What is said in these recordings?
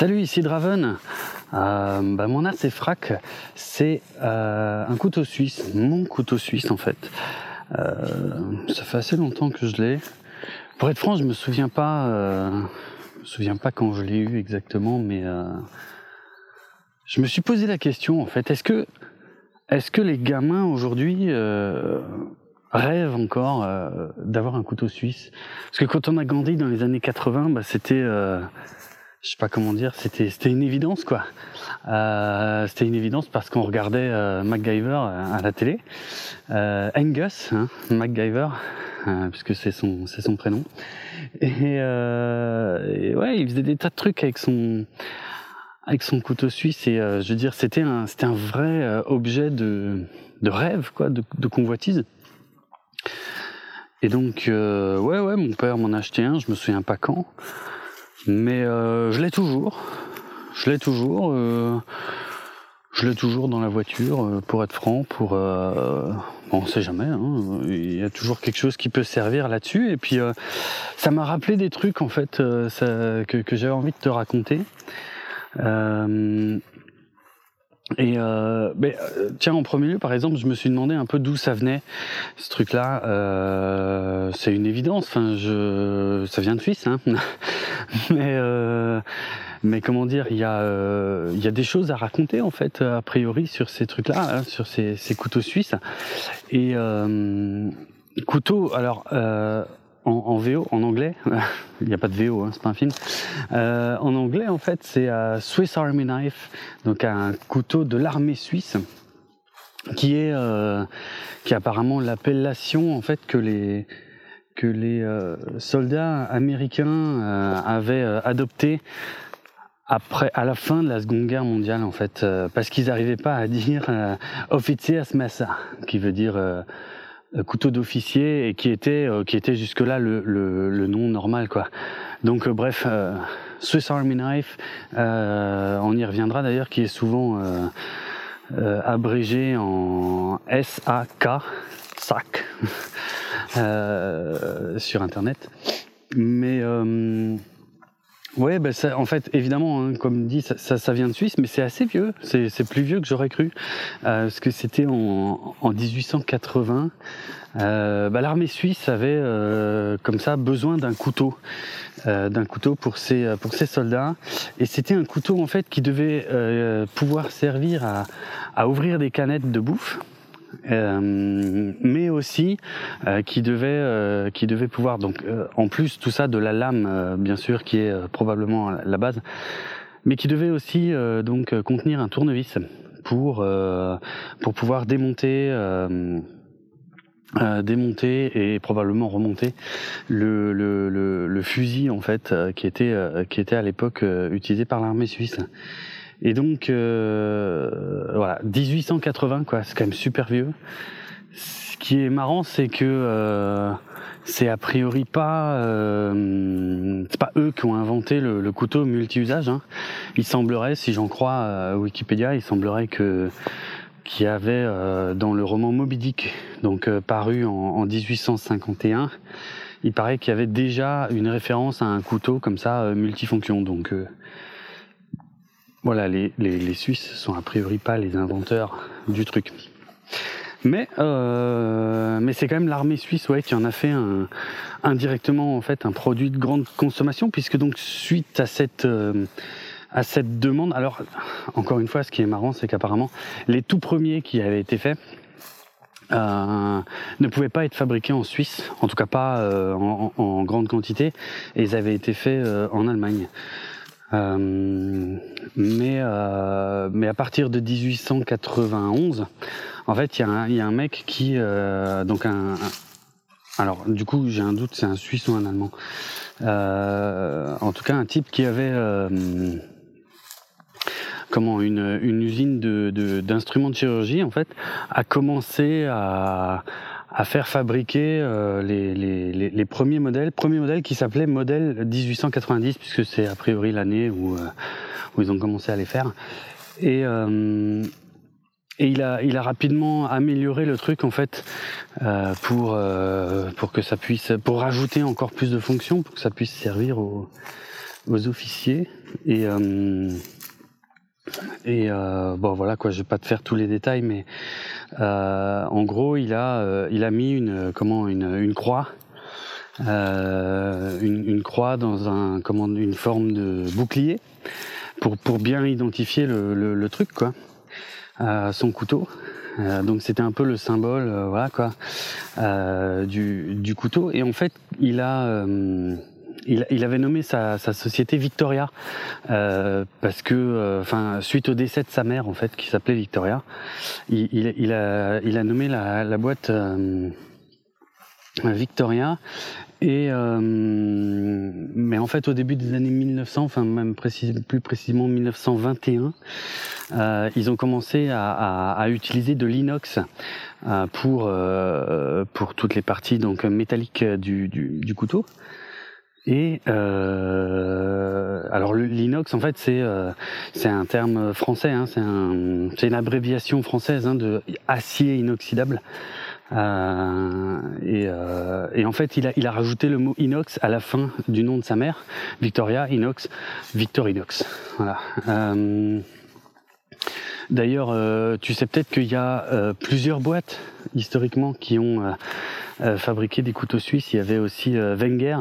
Salut, ici Draven. Euh, bah, mon art frac, c'est euh, un couteau suisse, mon couteau suisse en fait. Euh, ça fait assez longtemps que je l'ai. Pour être franc, je me souviens pas, je me souviens pas quand je l'ai eu exactement, mais je me suis posé la question en fait. Est-ce que, est-ce que les gamins aujourd'hui rêvent encore d'avoir un couteau suisse? Parce que quand on a grandi dans les années 80, bah, c'était je sais pas comment dire, c'était c'était une évidence quoi. Euh, c'était une évidence parce qu'on regardait euh, MacGyver euh, à la télé, euh, Angus hein, MacGyver, euh, puisque c'est son c'est son prénom. Et, et, ouais, il faisait des tas de trucs avec son avec son couteau suisse et je veux dire c'était un c'était un vrai objet de de rêve quoi, de, de convoitise. Et donc ouais ouais, mon père m'en a acheté un, je me souviens pas quand. Mais euh, je l'ai toujours. Je l'ai toujours. Euh, je l'ai toujours dans la voiture, euh, pour être franc, pour... Euh, on sait jamais, hein, il y a toujours quelque chose qui peut servir là-dessus. Et puis, ça m'a rappelé des trucs, en fait, que j'avais envie de te raconter. Et euh, mais, tiens, en premier lieu, par exemple, je me suis demandé un peu d'où ça venait, ce truc-là. Euh, c'est une évidence. Je, ça vient de Suisse, hein. mais euh, mais comment dire, il y a il y a des choses à raconter en fait a priori sur ces trucs-là, hein, sur ces, ces couteaux suisses. Et couteaux, alors en, VO, en anglais, il n'y a pas de VO, hein, c'est pas un film. Euh, en anglais, en fait, c'est euh, Swiss Army Knife, donc un couteau de l'armée suisse, qui est, euh, qui apparemment l'appellation en fait que les que les euh, soldats américains avaient adopté après, à la fin de la Seconde Guerre mondiale, en fait, parce qu'ils n'arrivaient pas à dire euh, Offiziers qui veut dire couteau d'officier et qui était euh, qui était jusque là le, le, le nom normal quoi. Donc euh, bref, Swiss Army Knife, on y reviendra d'ailleurs, qui est souvent abrégé en SAK, SAC, sur internet. Mais Ouais, ben ça, en fait, évidemment, hein, comme dit, ça, ça, vient de Suisse, mais c'est assez vieux. C'est plus vieux que j'aurais cru, euh, parce que c'était en, en 1880. Euh, bah, L'armée suisse avait, euh, comme ça, besoin d'un couteau, euh, d'un couteau pour ses pour ses soldats, et c'était un couteau en fait qui devait euh, pouvoir servir à, à ouvrir des canettes de bouffe. Euh, mais aussi euh, qui devait euh, qui devait pouvoir donc en plus tout ça de la lame bien sûr qui est probablement la base mais qui devait aussi donc contenir un tournevis pour pour pouvoir démonter démonter et probablement remonter le fusil en fait qui était qui était à l'époque utilisé par l'armée suisse et donc, euh, voilà, 1880, quoi, c'est quand même super vieux. Ce qui est marrant, c'est que euh, c'est a priori pas, euh, c'est pas eux qui ont inventé le, couteau multi-usage. Hein. Il semblerait, si j'en crois à Wikipédia, il semblerait que qu'il y avait euh, dans le roman Moby Dick, donc euh, paru en, en, 1851, il paraît qu'il y avait déjà une référence à un couteau comme ça euh, multifonction. Donc voilà, les, les, les, Suisses sont a priori pas les inventeurs du truc. Mais, euh, mais c'est quand même l'armée suisse ouais, qui en a fait un, indirectement en fait un produit de grande consommation, puisque donc suite à cette euh, à cette demande, alors encore une fois, ce qui est marrant, c'est qu'apparemment les tout premiers qui avaient été faits euh, ne pouvaient pas être fabriqués en Suisse, en tout cas pas en, en, grande quantité, et ils avaient été faits en Allemagne. Euh, mais euh, mais à partir de 1891, en fait, il y, a un, mec qui euh, donc un, alors du coup j'ai un doute, c'est un Suisse ou un Allemand. En tout cas, un type qui avait comment une, usine de d'instruments de, de, chirurgie en fait a commencé à à faire fabriquer euh, les, les, les, premiers modèles, premier modèle qui s'appelait modèle 1890 puisque c'est a priori l'année où, euh, où ils ont commencé à les faire. Et, euh, et il a, il a rapidement amélioré le truc en fait euh, pour pour que ça puisse, pour rajouter encore plus de fonctions, pour que ça puisse servir aux aux officiers et et bon voilà quoi, je vais pas te faire tous les détails, mais en gros il a il a mis une comment une, croix une, croix dans un comment une forme de bouclier pour pour bien identifier le, le, truc quoi, son couteau. Euh, donc c'était un peu le symbole, euh, voilà quoi, euh, du, du, couteau. Et en fait, il a il, il, avait nommé sa, sa société Victoria euh, parce que, enfin, suite au décès de sa mère en fait, qui s'appelait Victoria, il, il, il, a, il a nommé la, la boîte euh, Victoria. Et euh, mais en fait, au début des années 1900, enfin même précis, plus précisément 1921, euh, ils ont commencé à, à, à utiliser de l'inox euh, pour euh, pour toutes les parties donc métalliques du, du, du couteau. Et euh, alors l'inox en fait c'est euh, c'est un terme français, hein, c'est un, une abréviation française hein, de acier inoxydable. Euh, et, euh, et, en fait, il a, il a rajouté le mot inox à la fin du nom de sa mère, Victoria Inox, Victorinox. Voilà. Euh, D'ailleurs, euh, tu sais peut-être qu'il y a euh, plusieurs boîtes historiquement qui ont fabriqué des couteaux suisses. Il y avait aussi Wenger,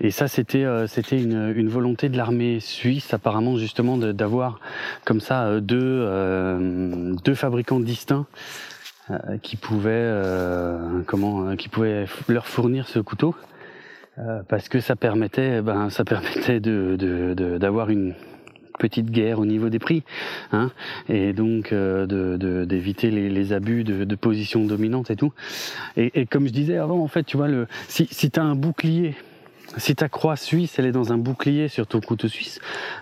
et ça c'était une, volonté de l'armée suisse apparemment justement d'avoir comme ça deux fabricants distincts euh, qui euh, euh, pouvait leur fournir ce couteau parce que ça permettait ben d'avoir une petite guerre au niveau des prix, hein, et donc de d'éviter les, les, abus de, de, position dominante et tout. Et, et, comme je disais avant, en fait, tu vois, le, si, si tu as un bouclier si ta croix suisse, elle est dans un bouclier sur ton couteau suisse,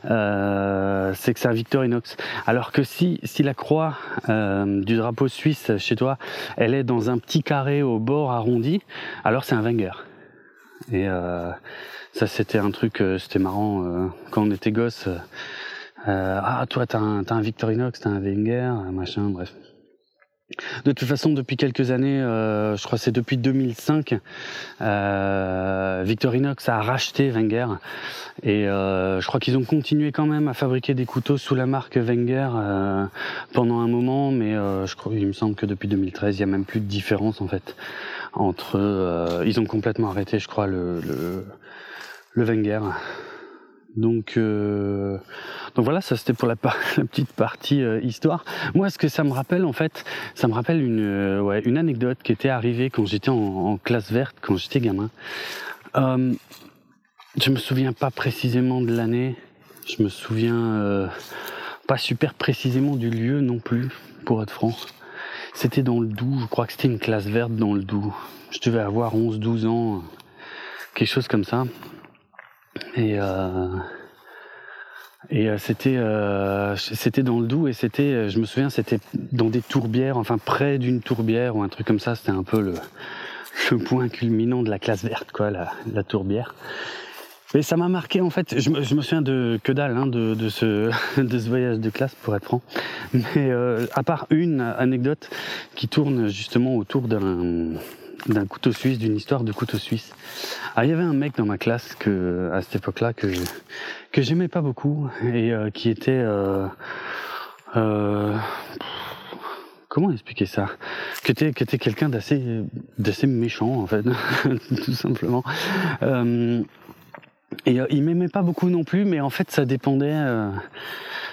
euh, c'est que c'est un Victorinox. Alors que si, si la croix euh, du drapeau suisse chez toi, elle est dans un petit carré au bord arrondi, alors c'est un Wenger. Et euh, ça, c'était un truc, euh, c'était marrant euh, quand on était gosse. Euh, ah, toi, t'as un, Victorinox, t'as un Wenger, machin, bref. De toute façon, depuis quelques années, euh, je crois c'est depuis 2005, euh, Victorinox a racheté Wenger et euh, je crois qu'ils ont continué quand même à fabriquer des couteaux sous la marque Wenger pendant un moment, mais je crois, il me semble que depuis 2013, il y a même plus de différence en fait entre. Ils ont complètement arrêté, je crois, le, le, le Wenger. Donc, euh, donc voilà, ça c'était pour la, petite partie euh, histoire. Moi, ce que ça me rappelle, en fait, ça me rappelle une, euh, ouais, une anecdote qui était arrivée quand j'étais en, en, classe verte, quand j'étais gamin. Je me souviens pas précisément de l'année. Je me souviens pas super précisément du lieu non plus, pour être franc. C'était dans le Doubs, je crois que c'était une classe verte dans le Doubs. Je devais avoir 11-12 ans, quelque chose comme ça. Et, euh, et euh, c'était euh, c'était dans le Doubs et c'était, je me souviens, c'était dans des tourbières, enfin près d'une tourbière ou un truc comme ça. C'était un peu le, le point culminant de la classe verte, quoi, la, la tourbière. Mais ça m'a marqué en fait. Je me, je me, souviens de que dalle hein, de, de, ce, de ce voyage de classe, pour être franc. Mais euh, à part une anecdote qui tourne justement autour d'un d'un couteau suisse, d'une histoire de couteau suisse. Ah, il y avait un mec dans ma classe que, à cette époque-là, que que j'aimais pas beaucoup et euh, qui était euh, euh, comment expliquer ça? Qui était, qui était quelqu'un d'assez d'assez méchant en fait, tout simplement. Euh, et euh, il m'aimait pas beaucoup non plus, mais en fait ça dépendait, euh,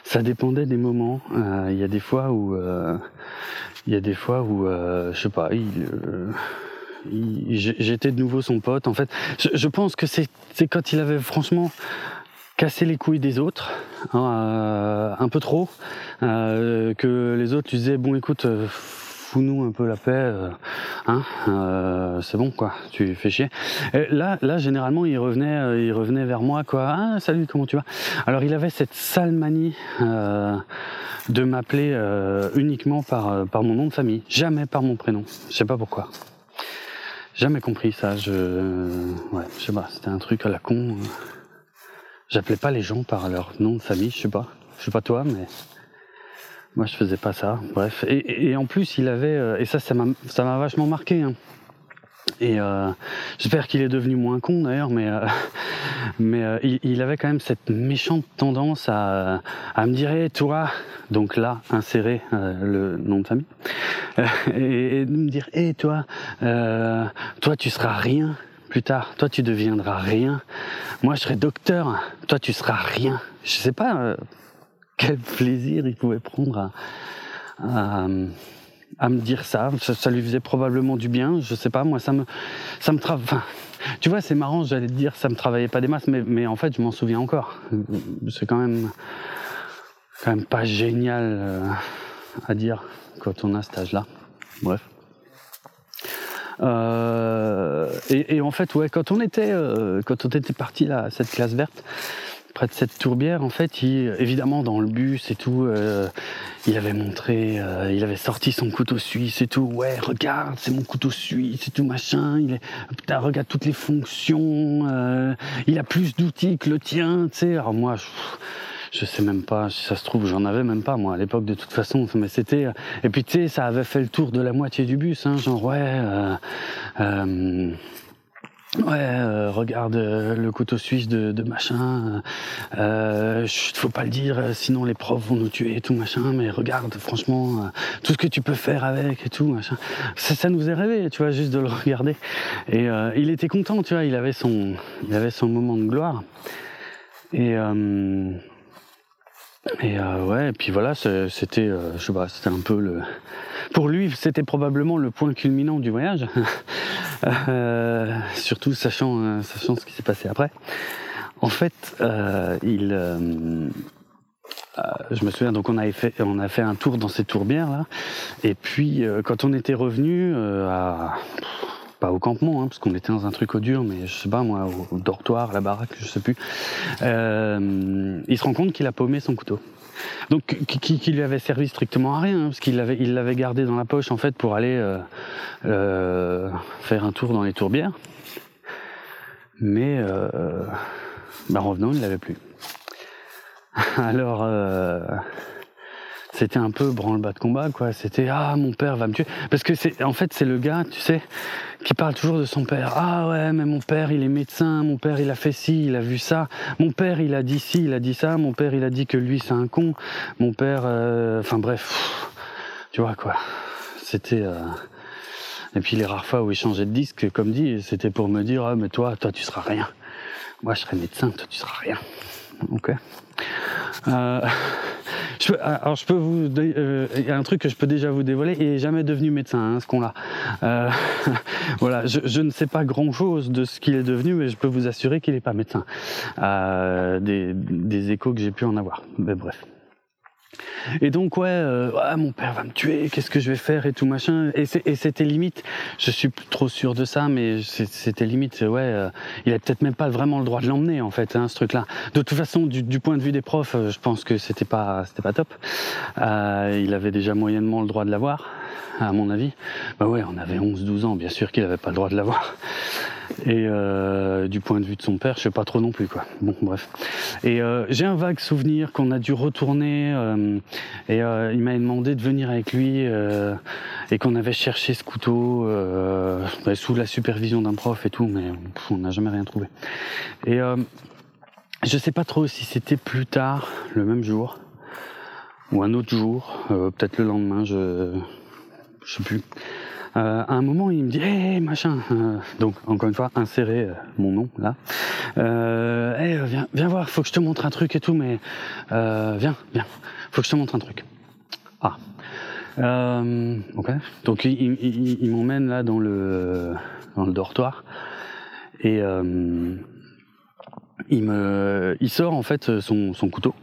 ça dépendait des moments. Il y a des fois où, il y a des fois où, je sais pas, il j'étais de nouveau son pote. En fait, je, je pense que c'est quand il avait franchement cassé les couilles des autres, hein, euh, un peu trop, euh, que les autres lui disaient bon écoute, euh, fous-nous un peu la paix, euh, hein, euh, c'est bon quoi, tu fais chier. Et là, là généralement il revenait, il revenait vers moi quoi, ah salut comment tu vas? Alors il avait cette sale manie de m'appeler uniquement par par mon nom de famille, jamais par mon prénom. Je sais pas pourquoi. Jamais compris ça. Je, ouais, je sais pas. C'était un truc à la con. J'appelais pas les gens par leur nom de famille. Je sais pas. Je sais pas toi, mais moi je faisais pas ça. Bref. Et, en plus, il avait euh, et ça, ça m'a, ça m'a vachement marqué. Hein. Et euh, j'espère qu'il est devenu moins con d'ailleurs, mais, euh, mais euh, il, avait quand même cette méchante tendance à, à me dire hey, toi, donc là, insérer le nom de famille, et, de me dire hey, toi, toi tu seras rien plus tard, toi tu deviendras rien, moi je serai docteur, toi tu seras rien. Je sais pas quel plaisir il pouvait prendre à me dire ça. ça. lui faisait probablement du bien. Je sais pas, moi, ça me, ça me travaille. Enfin, tu vois, c'est marrant, j'allais te dire, ça me travaillait pas des masses, mais, mais en fait, je m'en souviens encore. C'est quand même, quand même pas génial euh, à dire quand on a cet âge-là. Bref. Euh, et, en fait, ouais, quand on était, euh, quand on était parti là, cette classe verte, près de cette tourbière, en fait, il, évidemment dans le bus et tout, euh, il avait montré, euh, il avait sorti son couteau suisse et tout. Ouais, regarde, c'est mon couteau suisse et tout machin. Il est, putain, regarde toutes les fonctions. Euh, il a plus d'outils que le tien, tu sais. Alors moi, je, je sais même pas, si ça se trouve, j'en avais même pas moi à l'époque de toute façon. Mais c'était, et puis tu sais, ça avait fait le tour de la moitié du bus, hein, genre ouais. Ouais, euh, regarde euh, le couteau suisse de, machin. Euh, faut pas le dire, sinon les profs vont nous tuer et tout machin. Mais regarde, franchement, euh, tout ce que tu peux faire avec et tout machin. Ça, nous faisait rêver, tu vois, juste de le regarder. Et il était content, tu vois. Il avait son, il avait son moment de gloire. Et et ouais, et puis voilà, c'était, je sais pas, c'était un peu le. Pour lui, c'était probablement le point culminant du voyage. Euh, surtout sachant, euh, sachant ce qui s'est passé après. En fait, euh, il, je me souviens, donc on fait, on a fait un tour dans ces tourbières là, et puis quand on était revenu à pas au campement, hein, parce qu'on était dans un truc dur, mais je sais pas moi, au, dortoir, la baraque, je sais plus. Il se rend compte qu'il a paumé son couteau. Donc qui, lui avait servi strictement à rien, hein, parce qu'il l'avait gardé dans la poche en fait pour aller euh, euh, faire un tour dans les tourbières. Mais euh, en revenant, il l'avait plus. Alors c'était un peu branle-bas de combat, quoi. C'était ah mon père va me tuer, parce que c'est en fait c'est le gars, tu sais, qui parle toujours de son père. Ah ouais, mais mon père il est médecin, mon père il a fait ci, il a vu ça, mon père il a dit ci, il a dit ça, mon père il a dit que lui c'est un con, mon père, euh, enfin bref, tu vois quoi. C'était euh, et puis les rares fois où il changeait de disque, comme dit, c'était pour me dire ah mais toi, toi tu seras rien. Moi je serai médecin, toi tu seras rien. Ok. Euh, je alors je peux vous, euh, il y a un truc que je peux déjà vous dévoiler. Il est jamais devenu médecin, hein, ce qu'on a. Euh, voilà, je, je, ne sais pas grand chose de ce qu'il est devenu, mais je peux vous assurer qu'il n'est pas médecin. Euh, des, des échos que j'ai pu en avoir. Mais bref. Et donc ouais, euh, mon père va me tuer, qu'est-ce que je vais faire et tout machin. Et c'était limite, je suis trop sûr de ça, mais c'était limite, ouais, euh, il a peut-être même pas vraiment le droit de l'emmener en fait, hein, ce truc-là. De toute façon, du, du, point de vue des profs, euh, je pense que c'était pas, c'était pas top. Euh, il avait déjà moyennement le droit de l'avoir, à mon avis. Bah ouais, on avait 11-12 ans, bien sûr qu'il avait pas le droit de l'avoir. Et euh, du point de vue de son père, je sais pas trop non plus quoi. Bon, bref. Et euh, j'ai un vague souvenir qu'on a dû retourner euh, et il m'a demandé de venir avec lui et qu'on avait cherché ce couteau bah, sous la supervision d'un prof et tout, mais on n'a jamais rien trouvé. Et je sais pas trop si c'était plus tard, le même jour ou un autre jour, peut-être le lendemain, je je sais plus. Euh, à un moment, il me dit, hé, machin. Euh, donc, encore une fois, insérer euh, mon nom là. Euh, hey, viens, viens voir, faut que je te montre un truc et tout, mais viens, viens, faut que je te montre un truc. Ah. ok. Donc, il, m'emmène là dans le dans le dortoir et il me, il sort en fait son, son couteau.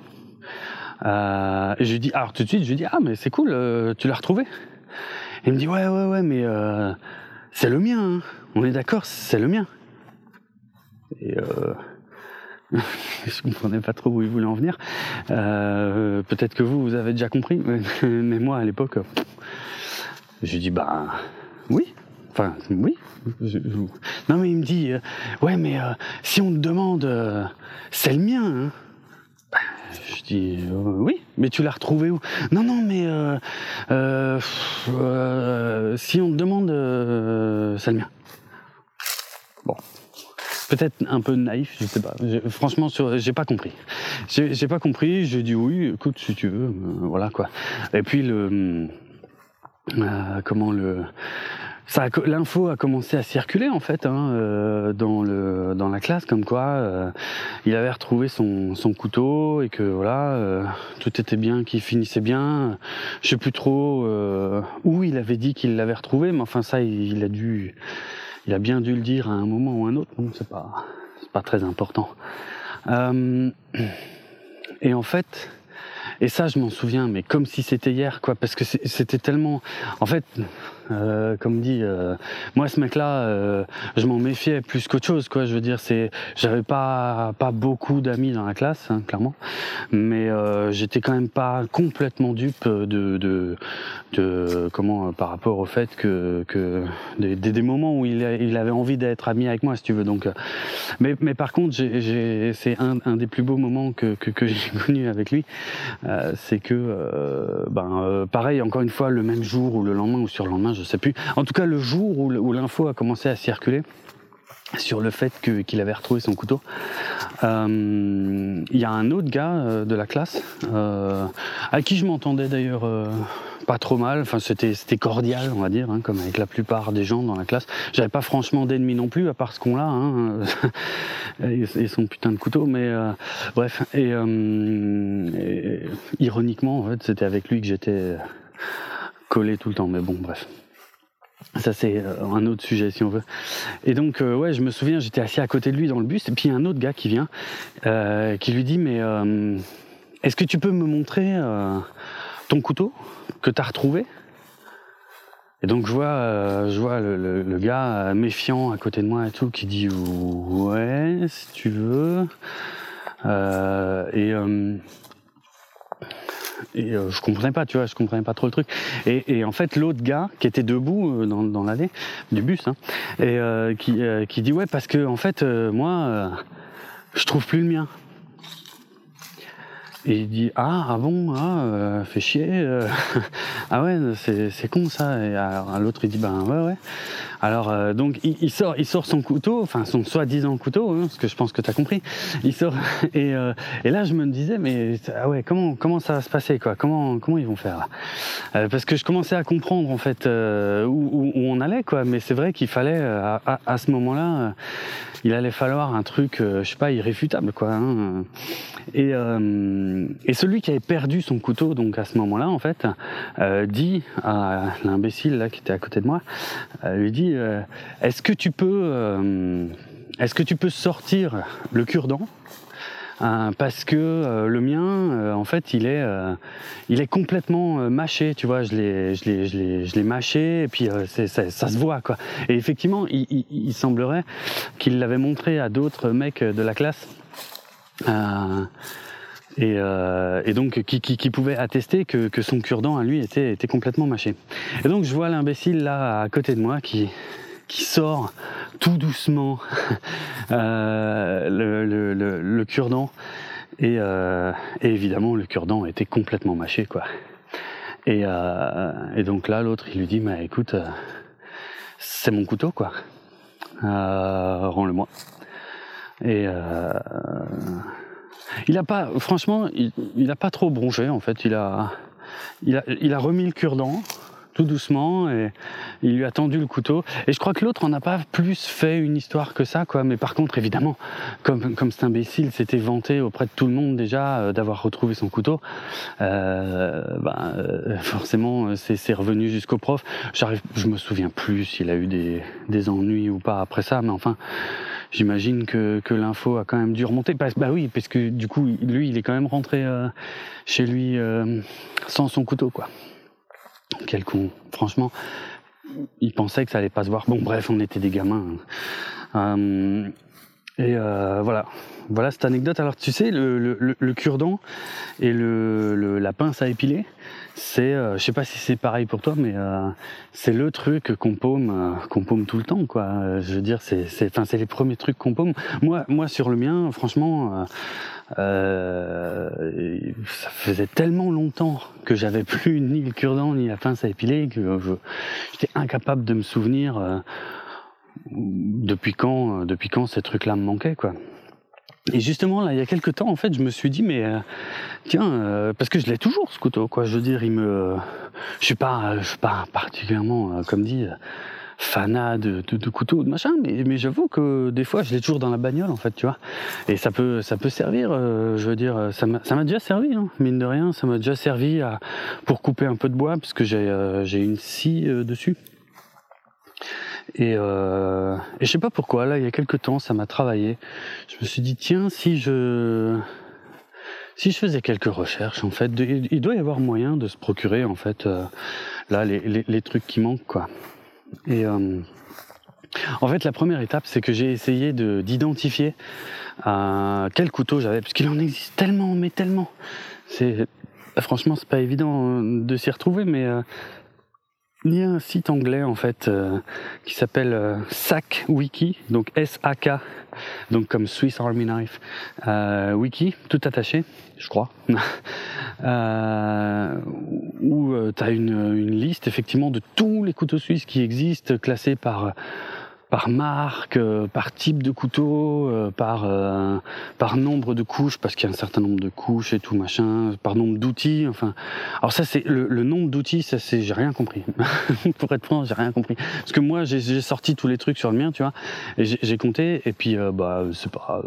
Euh, et je lui dis, alors tout de suite, je lui dis, ah mais c'est cool, tu l'as retrouvé? Il me dit ouais ouais ouais mais euh, c'est le mien. Hein. On est d'accord, c'est le mien. Et euh, je comprenais pas trop où il voulait en venir. Euh, Peut-être que vous vous avez déjà compris, mais, moi à l'époque, je dis bah oui. Enfin oui. non mais il me dit euh, ouais mais euh, si on te demande, euh, c'est le mien. Hein. Je dis euh, oui, mais tu l'as retrouvé où? Non, non, mais euh, euh, euh, si on te demande, c'est le mien. peut-être un peu naïf, je sais pas. franchement, j'ai pas compris. J'ai pas compris. J'ai dit oui, écoute, si tu veux, voilà quoi. Et puis le, comment le l'info a commencé à circuler en fait hein, euh, dans le dans la classe comme quoi euh, il avait retrouvé son, son couteau et que voilà euh, tout était bien, qu'il finissait bien. Je sais plus trop où il avait dit qu'il l'avait retrouvé, mais enfin ça il, a dû il a bien dû le dire à un moment ou un autre. Bon, c'est pas c'est pas très important. et en fait et ça, je m'en souviens, mais comme si c'était hier, quoi, parce que c'était tellement. En fait, euh, comme dit, euh, moi ce mec-là, euh, je m'en méfiais plus qu'autre chose, quoi. Je veux dire, c'est, j'avais pas pas beaucoup d'amis dans la classe, hein, clairement, mais euh, j'étais quand même pas complètement dupe de de, de comment par rapport au fait que que des, des moments où il, il avait envie d'être ami avec moi, si tu veux. Donc, mais mais par contre, j'ai, c'est un, un des plus beaux moments que que, que j'ai connu avec lui, c'est que ben pareil, encore une fois, le même jour ou le lendemain ou sur le lendemain je sais plus. En tout cas, le jour où, l'info a commencé à circuler sur le fait qu'il avait retrouvé son couteau. Euh, il y a un autre gars euh, de la classe, euh, à qui je m'entendais d'ailleurs pas trop mal. Enfin, c'était cordial, on va dire, hein, comme avec la plupart des gens dans la classe. J'avais pas franchement d'ennemis non plus, à part ce qu'on a, hein, et, son putain de couteau. Mais bref, et, et, ironiquement, en fait, c'était avec lui que j'étais collé tout le temps. Mais bon, bref. Ça c'est euh, un autre sujet si on veut. Et donc euh, ouais, je me souviens, j'étais assis à côté de lui dans le bus, et puis il y a un autre gars qui vient, euh, qui lui dit mais est-ce que tu peux me montrer ton couteau que tu as retrouvé? Et donc je vois, je vois le, le, gars méfiant à côté de moi et tout qui dit ouais si tu veux. et et euh, je comprenais pas, tu vois, je comprenais pas trop le truc. Et, en fait, l'autre gars qui était debout euh, dans, l'allée du bus, hein, et euh, qui, qui dit ouais parce que en fait moi je trouve plus le mien. Et il dit ah ah bon ah fait chier ah ouais c'est con ça et alors l'autre il dit ben ouais ouais alors euh, donc il, sort, il sort son couteau, enfin son soi-disant couteau, hein, ce que je pense que tu as compris. Il sort et, euh, et là je me disais mais ah ouais comment comment ça va se passer quoi? Comment comment ils vont faire euh, Parce que je commençais à comprendre en fait où, où, on allait quoi, mais c'est vrai qu'il fallait à, à, ce moment-là il allait falloir un truc, je sais pas, irréfutable, quoi. Hein. Et, euh, et, celui qui avait perdu son couteau, donc à ce moment-là, en fait, euh, dit à l'imbécile là qui était à côté de moi, euh, lui dit euh, Est-ce que tu peux, euh, est-ce que tu peux sortir le cure-dent parce que le mien, en fait, il est, complètement mâché, tu vois. Je l'ai, mâché, et puis ça, se voit. Et effectivement, il, semblerait qu'il l'avait montré à d'autres mecs de la classe euh, et, euh, et, donc qui, qui, qui, pouvait attester que, que son cure-dent à lui était, était complètement mâché. Et donc je vois l'imbécile là à côté de moi qui, qui sort tout doucement euh, le, le, le, cure-dent et, euh, et, évidemment le cure-dent était complètement mâché quoi. Et, euh, et donc là l'autre il lui dit mais écoute euh, c'est mon couteau quoi, rends-le-moi. Et euh, il a pas, franchement, il, il a pas trop bronché en fait. Il a, il a, il a remis le cure-dent tout doucement et il lui a tendu le couteau. Et je crois que l'autre en a pas plus fait une histoire que ça, quoi. Mais par contre, évidemment, comme, cet imbécile s'était vanté auprès de tout le monde déjà euh, d'avoir retrouvé son couteau, euh, ben, euh, forcément, c'est revenu jusqu'au prof. Je me souviens plus s'il a eu des, ennuis ou pas après ça, mais enfin, j'imagine que, l'info a quand même dû remonter. Bah, bah, oui, parce que du coup, lui, il est quand même rentré chez lui sans son couteau, quoi. Quel con. Franchement, il pensait que ça allait pas se voir. Bon, bref, on était des gamins. Euh, et voilà, voilà cette anecdote. Alors tu sais, le, le, le cure-dent et le, la pince à épiler, c'est, euh, je sais pas si c'est pareil pour toi, mais euh, c'est le truc qu'on paume, euh, qu'on paume tout le temps, quoi. je veux dire, c'est, enfin, c'est les premiers trucs qu'on paume. Moi, moi, sur le mien, franchement, ça faisait tellement longtemps que j'avais plus ni le cure-dent ni la pince à épiler que j'étais incapable de me souvenir depuis quand, depuis quand ces trucs-là me manquaient, quoi? Et justement, là, il y a quelques temps, en fait, je me suis dit, mais tiens, parce que je l'ai toujours ce couteau, quoi. Je veux dire, je suis pas, je suis pas particulièrement, comme dit, fanat de, de, de couteaux, de machin, mais, mais j'avoue que des fois, je l'ai toujours dans la bagnole, en fait, tu vois. Et ça peut, ça peut servir, euh, je veux dire, ça m'a déjà servi, hein, mine de rien, ça m'a déjà servi à, pour couper un peu de bois, parce que j'ai euh, j'ai une scie euh, dessus. Et, euh, et je sais pas pourquoi, là, il y a quelques temps, ça m'a travaillé. Je me suis dit, tiens, si je, si je faisais quelques recherches, en fait, il doit y avoir moyen de se procurer, en fait, là, les, les, trucs qui manquent, quoi. Et euh, en fait, la première étape, c'est que j'ai essayé d'identifier euh, quel couteau j'avais, puisqu'il en existe tellement, mais tellement. C'est franchement, c'est pas évident euh, de s'y retrouver, mais euh, il y a un site anglais en fait euh, qui s'appelle euh, SAC Wiki, donc S-A-K, donc comme Swiss Army Knife. Euh, Wiki, tout attaché, je crois, euh, où euh, tu as une, une, liste effectivement de tous les couteaux suisses qui existent, classés par par marque, euh, par type de couteau, euh, par euh, par nombre de couches parce qu'il y a un certain nombre de couches et tout machin, par nombre d'outils. Enfin, alors ça c'est le, le, nombre d'outils, ça c'est j'ai rien compris. Pour être franc, j'ai rien compris parce que moi j'ai sorti tous les trucs sur le mien, tu vois, et j'ai compté et puis euh, bah c'est pas,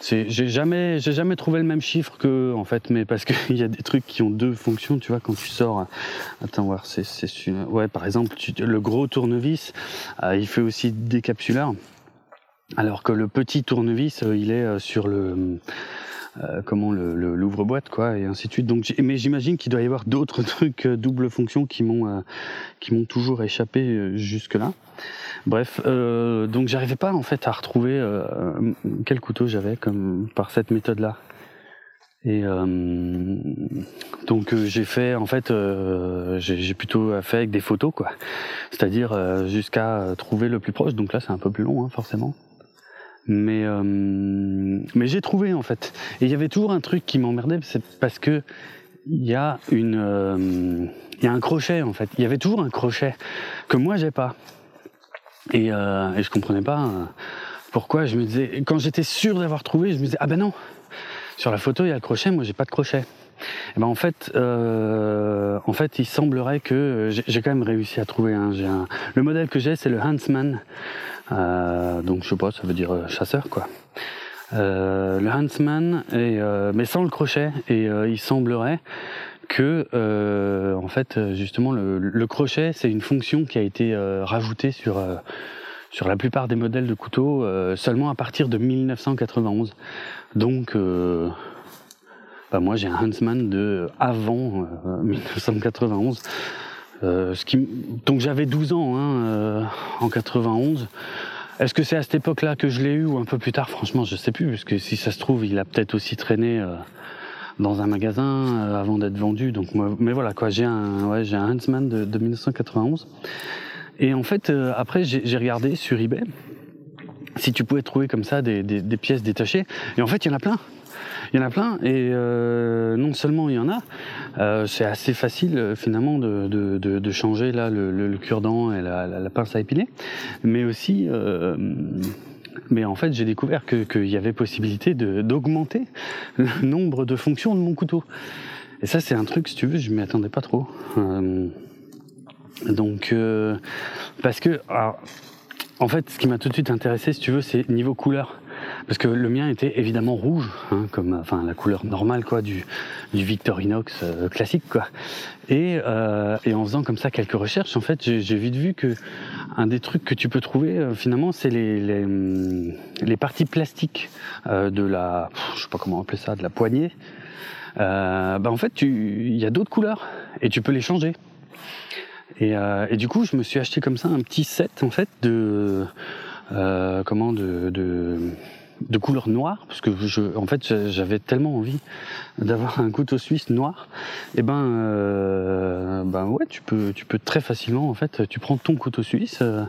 c'est j'ai jamais j'ai jamais trouvé le même chiffre que en fait, mais parce qu'il y a des trucs qui ont deux fonctions, tu vois, quand tu sors. Attends voir, c'est c'est ouais par exemple tu, le gros tournevis, il fait aussi décapsuleur, alors que le petit tournevis, euh, il est euh, sur le euh, comment le l'ouvre-boîte quoi et ainsi de suite. Donc mais j'imagine qu'il doit y avoir d'autres trucs double fonction qui m'ont qui m'ont toujours échappé jusque là. Bref, donc j'arrivais pas en fait à retrouver quel couteau j'avais comme par cette méthode là. Et euh, donc euh, j'ai fait en fait euh, j'ai plutôt fait avec des photos quoi, c'est-à-dire jusqu'à trouver le plus proche. Donc là c'est un peu plus long hein, forcément, mais mais j'ai trouvé en fait. Et il y avait toujours un truc qui m'emmerdait, c'est parce que il y a une il y a un crochet en fait. Il y avait toujours un crochet que moi j'ai pas et, et je comprenais pas pourquoi. Je me disais quand j'étais sûr d'avoir trouvé, je me disais ah ben non sur la photo, il y a le crochet, moi j'ai pas de crochet. Et eh ben en fait, euh, en fait, il semblerait que j'ai quand même réussi à trouver. un, un, le modèle que j'ai, c'est le Huntsman. Euh, donc je sais pas, ça veut dire euh, chasseur quoi. Euh, le Huntsman, et, mais sans le crochet. Et il semblerait que, en fait, justement, le, le crochet, c'est une fonction qui a été rajoutée sur sur la plupart des modèles de couteaux seulement à partir de 1991. Donc, euh, bah moi j'ai un Huntsman de avant euh, 1991. Euh, donc j'avais 12 ans hein, euh, en 91. Est-ce que c'est à cette époque-là que je l'ai eu ou un peu plus tard? Franchement, je sais plus, parce que si ça se trouve, il a peut-être aussi traîné euh, dans un magasin euh, avant d'être vendu. Donc, mais voilà quoi, j'ai un, ouais, j'ai un Huntsman de, de 1991. Et en fait, après, j'ai regardé sur eBay si tu pouvais trouver comme ça des, des, des, pièces détachées. Et en fait, il y en a plein. Il y en a plein. Et euh, non seulement il y en a, euh, c'est assez facile euh, finalement de, de, de, de, changer là le, le, le cure-dent et la, la, pince à épiler, mais aussi. Euh, mais en fait, j'ai découvert qu'il y avait possibilité d'augmenter le nombre de fonctions de mon couteau. Et ça, c'est un truc, si tu veux, je m'y attendais pas trop. Euh, donc, euh, parce que, alors, en fait, ce qui m'a tout de suite intéressé, si tu veux, c'est niveau couleur. Parce que le mien était évidemment rouge, hein, comme enfin la couleur normale quoi du, du Victorinox euh, classique quoi. Et, euh, et en faisant comme ça quelques recherches, en fait, j'ai vite vu que un des trucs que tu peux trouver euh, finalement, c'est les, les, les parties plastiques euh, de la, je sais pas comment appeler ça, de la poignée. bah en fait, il y a d'autres couleurs et tu peux les changer. Et, euh, du coup, je me suis acheté comme ça un petit set en fait de euh, comment de, de, de couleur noire parce que je, en fait, j'avais tellement envie d'avoir un couteau suisse noir. Et ben, euh, ben ouais, tu peux, tu peux très facilement en fait, tu prends ton couteau suisse, euh,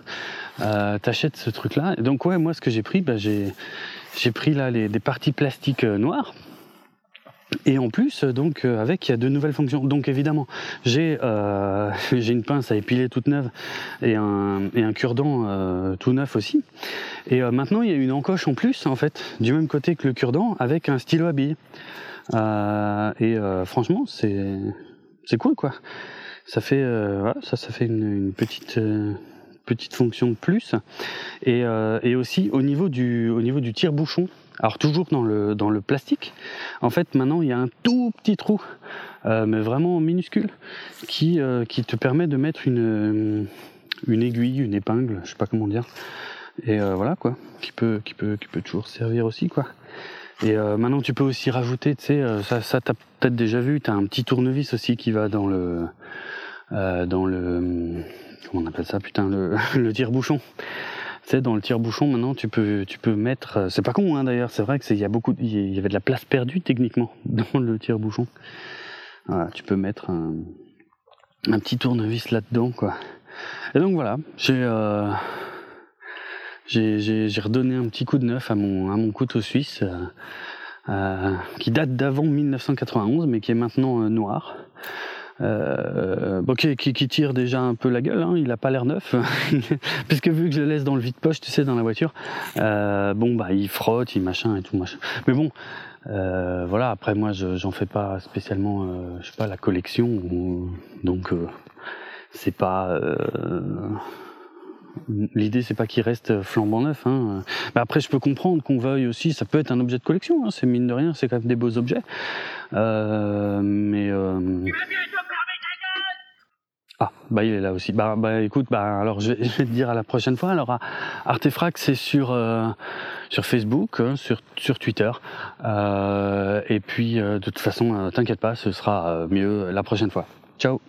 euh t'achètes ce truc-là. Et donc ouais, moi, ce que j'ai pris, ben j'ai j'ai pris là les, des parties plastiques noires Et en plus, donc avec, il y a de nouvelles fonctions. Donc évidemment, j'ai j'ai une pince à épiler toute neuve et un, et un cure-dent tout neuf aussi. Et maintenant, il y a une encoche en plus, en fait, du même côté que le cure-dent, avec un stylo à billes. et franchement, c'est cool, quoi. Ça fait, ça, ça fait une, une petite petite fonction de plus. Et, euh, et aussi au niveau du, au niveau du tire-bouchon, alors toujours dans le, dans le plastique, en fait maintenant il y a un tout petit trou, euh, mais vraiment minuscule, qui, euh, qui te permet de mettre une, une aiguille, une épingle, je sais pas comment dire. Et voilà quoi, qui peut, qui peut, qui peut toujours servir aussi quoi. Et maintenant tu peux aussi rajouter, tu sais, ça, ça t'as peut-être déjà vu, t'as un petit tournevis aussi qui va dans le, dans le comment on appelle ça, putain, le, tire-bouchon. Tu dans le tire-bouchon, maintenant, tu peux, mettre. Euh, c'est pas con, hein, d'ailleurs. C'est vrai que il y a beaucoup, il y avait de la place perdue techniquement dans le tire-bouchon. Tu peux mettre un, petit tournevis là-dedans, quoi. Et donc voilà, j'ai, euh, j'ai, redonné un petit coup de neuf à mon, à mon couteau suisse, euh, qui date d'avant 1991, mais qui est maintenant noir. Euh, bon, qui, qui, tire déjà un peu la gueule, hein, il a pas l'air neuf, puisque vu que je le laisse dans le vide-poche, tu sais, dans la voiture, euh, bon, bah, il frotte, il machin et tout, machin. Mais bon, euh, voilà, après, moi, j'en fais pas spécialement, euh, je sais pas, la collection, donc, euh, c'est pas. Euh, l'idée, c'est pas qu'il reste flambant neuf. Hein. Mais après, je peux comprendre qu'on veuille aussi. Ça peut être un objet de collection. Hein, c'est mine de rien, c'est quand même des beaux objets. Euh, mais ah, bah il est là aussi. Bah, bah écoute, bah alors je vais, te dire à la prochaine fois. Alors Artefrac c'est sur euh, sur Facebook, hein, sur sur Twitter, euh, et puis euh, de toute façon, t'inquiète pas, ce sera mieux la prochaine fois. Ciao.